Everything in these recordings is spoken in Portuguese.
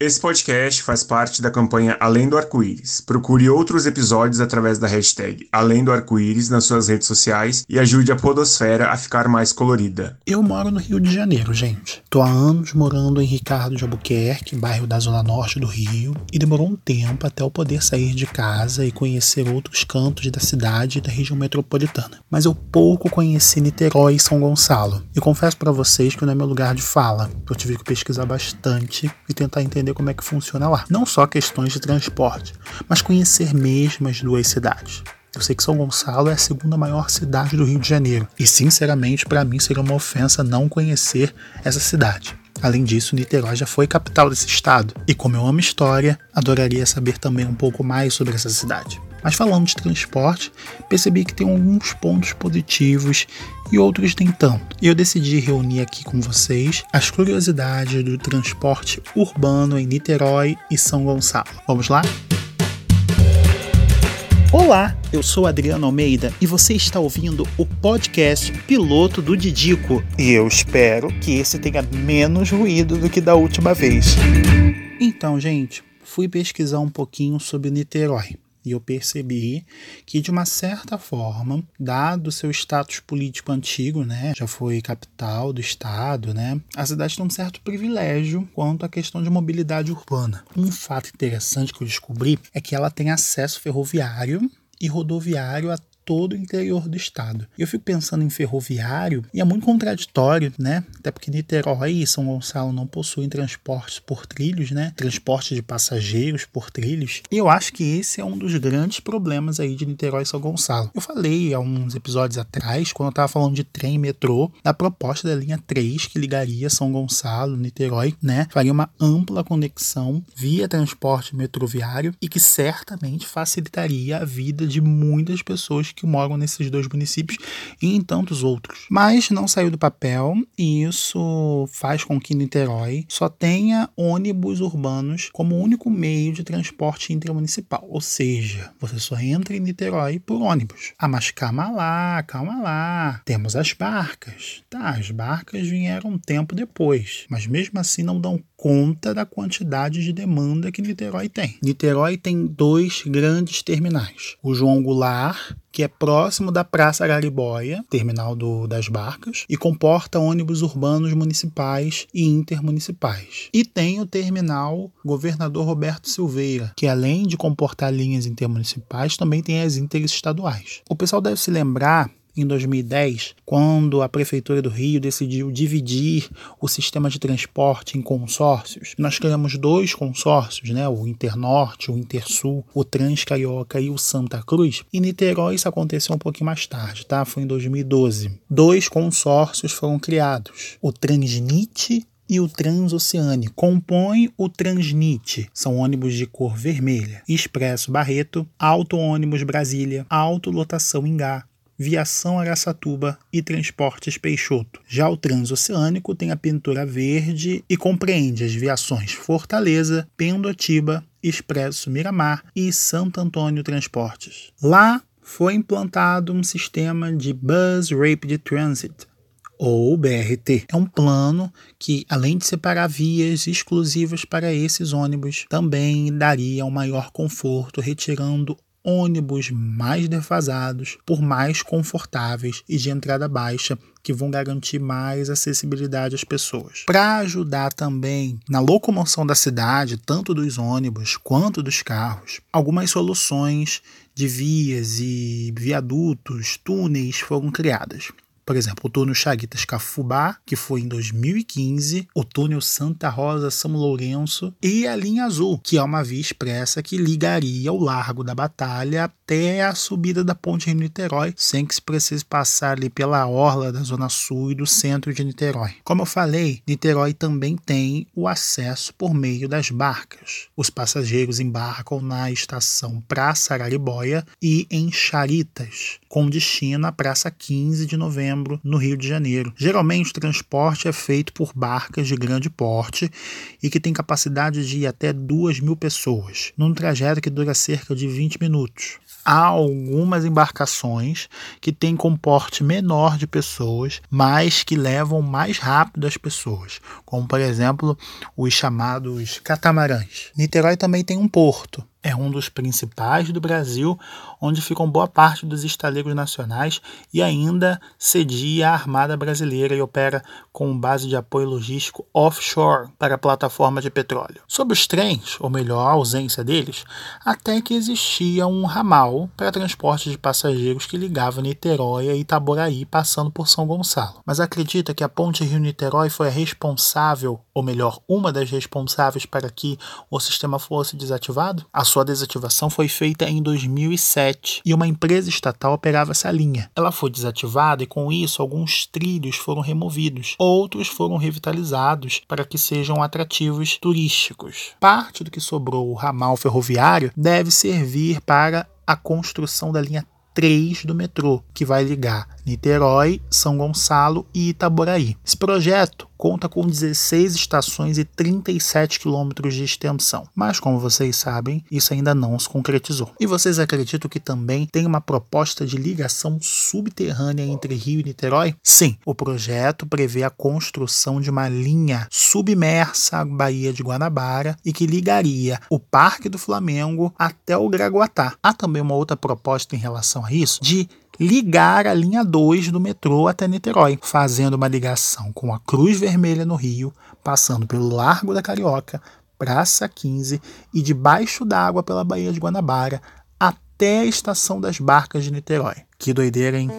Esse podcast faz parte da campanha Além do Arco-Íris. Procure outros episódios através da hashtag Além do Arco-Íris nas suas redes sociais e ajude a podosfera a ficar mais colorida. Eu moro no Rio de Janeiro, gente. Tô há anos morando em Ricardo de Albuquerque, bairro da zona norte do Rio, e demorou um tempo até eu poder sair de casa e conhecer outros cantos da cidade e da região metropolitana. Mas eu pouco conheci Niterói e São Gonçalo. E confesso para vocês que não é meu lugar de fala. Eu tive que pesquisar bastante e tentar entender entender como é que funciona lá. Não só questões de transporte, mas conhecer mesmo as duas cidades. Eu sei que São Gonçalo é a segunda maior cidade do Rio de Janeiro, e sinceramente para mim seria uma ofensa não conhecer essa cidade. Além disso, Niterói já foi capital desse estado, e como eu amo história, adoraria saber também um pouco mais sobre essa cidade. Mas falando de transporte, percebi que tem alguns pontos positivos e outros nem tanto. E eu decidi reunir aqui com vocês as curiosidades do transporte urbano em Niterói e São Gonçalo. Vamos lá? Olá, eu sou Adriano Almeida e você está ouvindo o podcast Piloto do Didico. E eu espero que esse tenha menos ruído do que da última vez. Então, gente, fui pesquisar um pouquinho sobre Niterói. E eu percebi que, de uma certa forma, dado seu status político antigo, né, já foi capital do estado, né, a cidade tem um certo privilégio quanto à questão de mobilidade urbana. Um fato interessante que eu descobri é que ela tem acesso ferroviário e rodoviário a todo o interior do estado. Eu fico pensando em ferroviário e é muito contraditório, né? Até porque Niterói e São Gonçalo não possuem transportes por trilhos, né? Transporte de passageiros por trilhos. E eu acho que esse é um dos grandes problemas aí de Niterói e São Gonçalo. Eu falei há uns episódios atrás, quando eu estava falando de trem e metrô, da proposta da linha 3 que ligaria São Gonçalo, Niterói, né? Faria uma ampla conexão via transporte metroviário e que certamente facilitaria a vida de muitas pessoas que moram nesses dois municípios e em tantos outros. Mas não saiu do papel e isso faz com que Niterói só tenha ônibus urbanos como único meio de transporte intermunicipal. Ou seja, você só entra em Niterói por ônibus. Ah, mas calma lá, calma lá. Temos as barcas. Tá, as barcas vieram um tempo depois, mas mesmo assim não dão conta da quantidade de demanda que Niterói tem. Niterói tem dois grandes terminais: o João Goulart que é próximo da Praça Gariboia, terminal do, das barcas, e comporta ônibus urbanos municipais e intermunicipais. E tem o terminal Governador Roberto Silveira, que além de comportar linhas intermunicipais, também tem as interestaduais. O pessoal deve se lembrar em 2010, quando a Prefeitura do Rio decidiu dividir o sistema de transporte em consórcios. Nós criamos dois consórcios, né? o Internorte, o Intersul, o Transcarioca e o Santa Cruz. Em Niterói isso aconteceu um pouquinho mais tarde, tá? foi em 2012. Dois consórcios foram criados, o Transnit e o Transoceânico. Compõe o Transnit. São ônibus de cor vermelha. Expresso Barreto, Auto Ônibus Brasília, Auto Lotação Ingá, Viação Araçatuba e Transportes Peixoto. Já o Transoceânico tem a pintura verde e compreende as viações Fortaleza, Pendotiba, Expresso Miramar e Santo Antônio Transportes. Lá foi implantado um sistema de Bus Rapid Transit, ou BRT. É um plano que, além de separar vias exclusivas para esses ônibus, também daria um maior conforto, retirando ônibus mais defasados por mais confortáveis e de entrada baixa que vão garantir mais acessibilidade às pessoas. Para ajudar também na locomoção da cidade, tanto dos ônibus quanto dos carros, algumas soluções de vias e viadutos, túneis foram criadas. Por exemplo, o túnel Chaguitas Cafubá, que foi em 2015, o túnel Santa Rosa São Lourenço e a linha azul, que é uma via expressa que ligaria o Largo da Batalha até a subida da ponte Rio Niterói, sem que se precise passar ali pela orla da Zona Sul e do centro de Niterói. Como eu falei, Niterói também tem o acesso por meio das barcas. Os passageiros embarcam na estação Praça Araribóia e em Charitas, com destino à Praça 15 de Novembro no Rio de Janeiro. Geralmente, o transporte é feito por barcas de grande porte e que tem capacidade de ir até 2 mil pessoas, num trajeto que dura cerca de 20 minutos. há algumas embarcações que têm comporte menor de pessoas, mas que levam mais rápido as pessoas, como por exemplo os chamados catamarãs. Niterói também tem um porto, é um dos principais do Brasil, onde ficam boa parte dos estaleiros nacionais e ainda cedia a Armada Brasileira e opera com base de apoio logístico offshore para a plataforma de petróleo. Sobre os trens, ou melhor, a ausência deles, até que existia um ramal para transporte de passageiros que ligava Niterói a Itaboraí, passando por São Gonçalo. Mas acredita que a ponte Rio-Niterói foi a responsável, ou melhor, uma das responsáveis para que o sistema fosse desativado? A sua desativação foi feita em 2007 e uma empresa estatal operava essa linha. Ela foi desativada e, com isso, alguns trilhos foram removidos, outros foram revitalizados para que sejam atrativos turísticos. Parte do que sobrou o ramal ferroviário deve servir para a construção da linha 3 do metrô, que vai ligar Niterói, São Gonçalo e Itaboraí. Esse projeto conta com 16 estações e 37 quilômetros de extensão, mas como vocês sabem, isso ainda não se concretizou. E vocês acreditam que também tem uma proposta de ligação subterrânea entre Rio e Niterói? Sim, o projeto prevê a construção de uma linha submersa à Baía de Guanabara e que ligaria o Parque do Flamengo até o Graguatá. Há também uma outra proposta em relação a isso de ligar a linha 2 do metrô até Niterói, fazendo uma ligação com a Cruz Vermelha no Rio, passando pelo Largo da Carioca, Praça 15 e debaixo d'água pela Baía de Guanabara até a Estação das Barcas de Niterói. Que doideira, hein?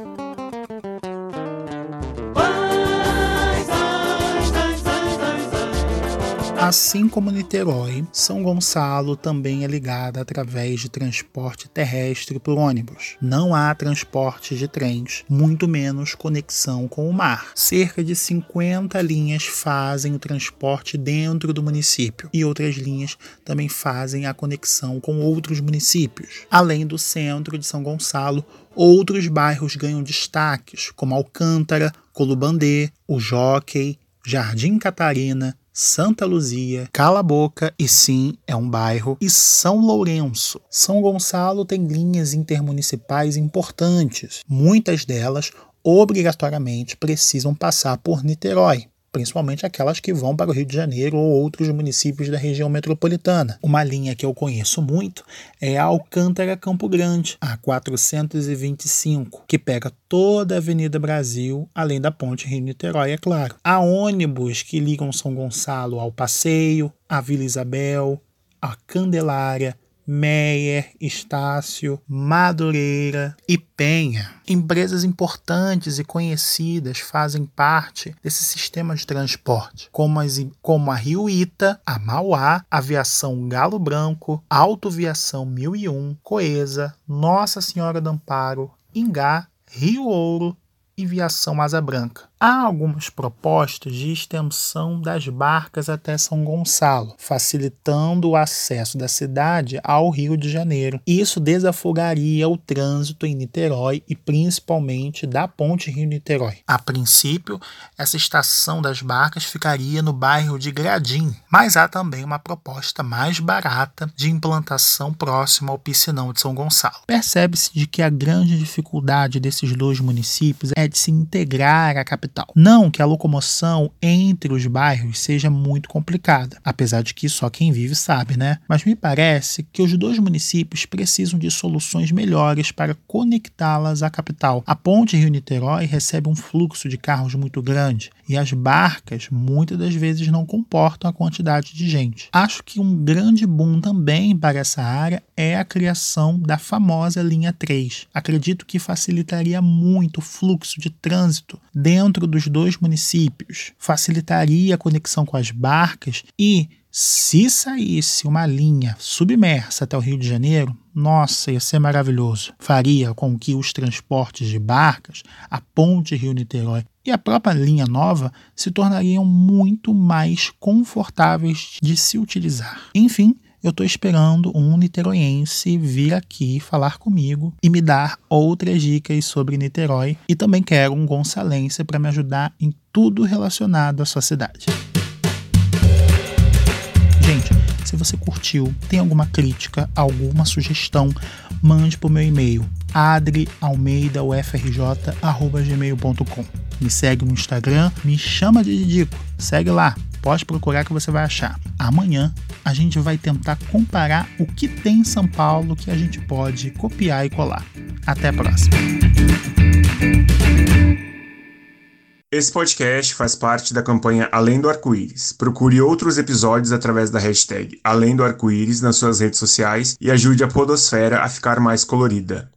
Assim como Niterói, São Gonçalo também é ligada através de transporte terrestre por ônibus. Não há transporte de trens, muito menos conexão com o mar. Cerca de 50 linhas fazem o transporte dentro do município e outras linhas também fazem a conexão com outros municípios. Além do centro de São Gonçalo, outros bairros ganham destaques, como Alcântara, Colubandê, o Jockey, Jardim Catarina, Santa Luzia, Cala Boca e sim, é um bairro, e São Lourenço. São Gonçalo tem linhas intermunicipais importantes. Muitas delas obrigatoriamente precisam passar por Niterói principalmente aquelas que vão para o Rio de Janeiro ou outros municípios da região metropolitana. Uma linha que eu conheço muito é a Alcântara Campo Grande, a 425, que pega toda a Avenida Brasil, além da ponte Rio-Niterói, é claro. Há ônibus que ligam São Gonçalo ao Passeio, à Vila Isabel, à Candelária, Meyer, Estácio, Madureira e Penha. Empresas importantes e conhecidas fazem parte desse sistema de transporte, como, as, como a Rio Ita, a Mauá, Aviação Galo Branco, Autoviação 1001, Coesa, Nossa Senhora do Amparo, Ingá, Rio Ouro e Viação Asa Branca. Há algumas propostas de extensão das barcas até São Gonçalo, facilitando o acesso da cidade ao Rio de Janeiro. Isso desafogaria o trânsito em Niterói e principalmente da ponte Rio-Niterói. A princípio, essa estação das barcas ficaria no bairro de Gradim, mas há também uma proposta mais barata de implantação próxima ao piscinão de São Gonçalo. Percebe-se de que a grande dificuldade desses dois municípios é de se integrar à capital capital. Não que a locomoção entre os bairros seja muito complicada, apesar de que só quem vive sabe, né? Mas me parece que os dois municípios precisam de soluções melhores para conectá-las à capital. A ponte Rio-Niterói recebe um fluxo de carros muito grande e as barcas muitas das vezes não comportam a quantidade de gente. Acho que um grande boom também para essa área é a criação da famosa linha 3. Acredito que facilitaria muito o fluxo de trânsito dentro dentro dos dois municípios, facilitaria a conexão com as barcas e, se saísse uma linha submersa até o Rio de Janeiro, nossa, ia ser maravilhoso. Faria com que os transportes de barcas, a ponte Rio-Niterói e a própria linha nova se tornariam muito mais confortáveis de se utilizar. Enfim, eu estou esperando um niteroiense vir aqui falar comigo e me dar outras dicas sobre Niterói. E também quero um gonçalense para me ajudar em tudo relacionado à sua cidade. Gente, Se você curtiu, tem alguma crítica, alguma sugestão, mande para o meu e-mail adrialmeidaufrj.gmail.com Me segue no Instagram, me chama de Didico, segue lá, pode procurar que você vai achar. Amanhã a gente vai tentar comparar o que tem em São Paulo que a gente pode copiar e colar. Até a próxima. Esse podcast faz parte da campanha Além do Arco-Íris. Procure outros episódios através da hashtag Além do Arco-Íris nas suas redes sociais e ajude a Podosfera a ficar mais colorida.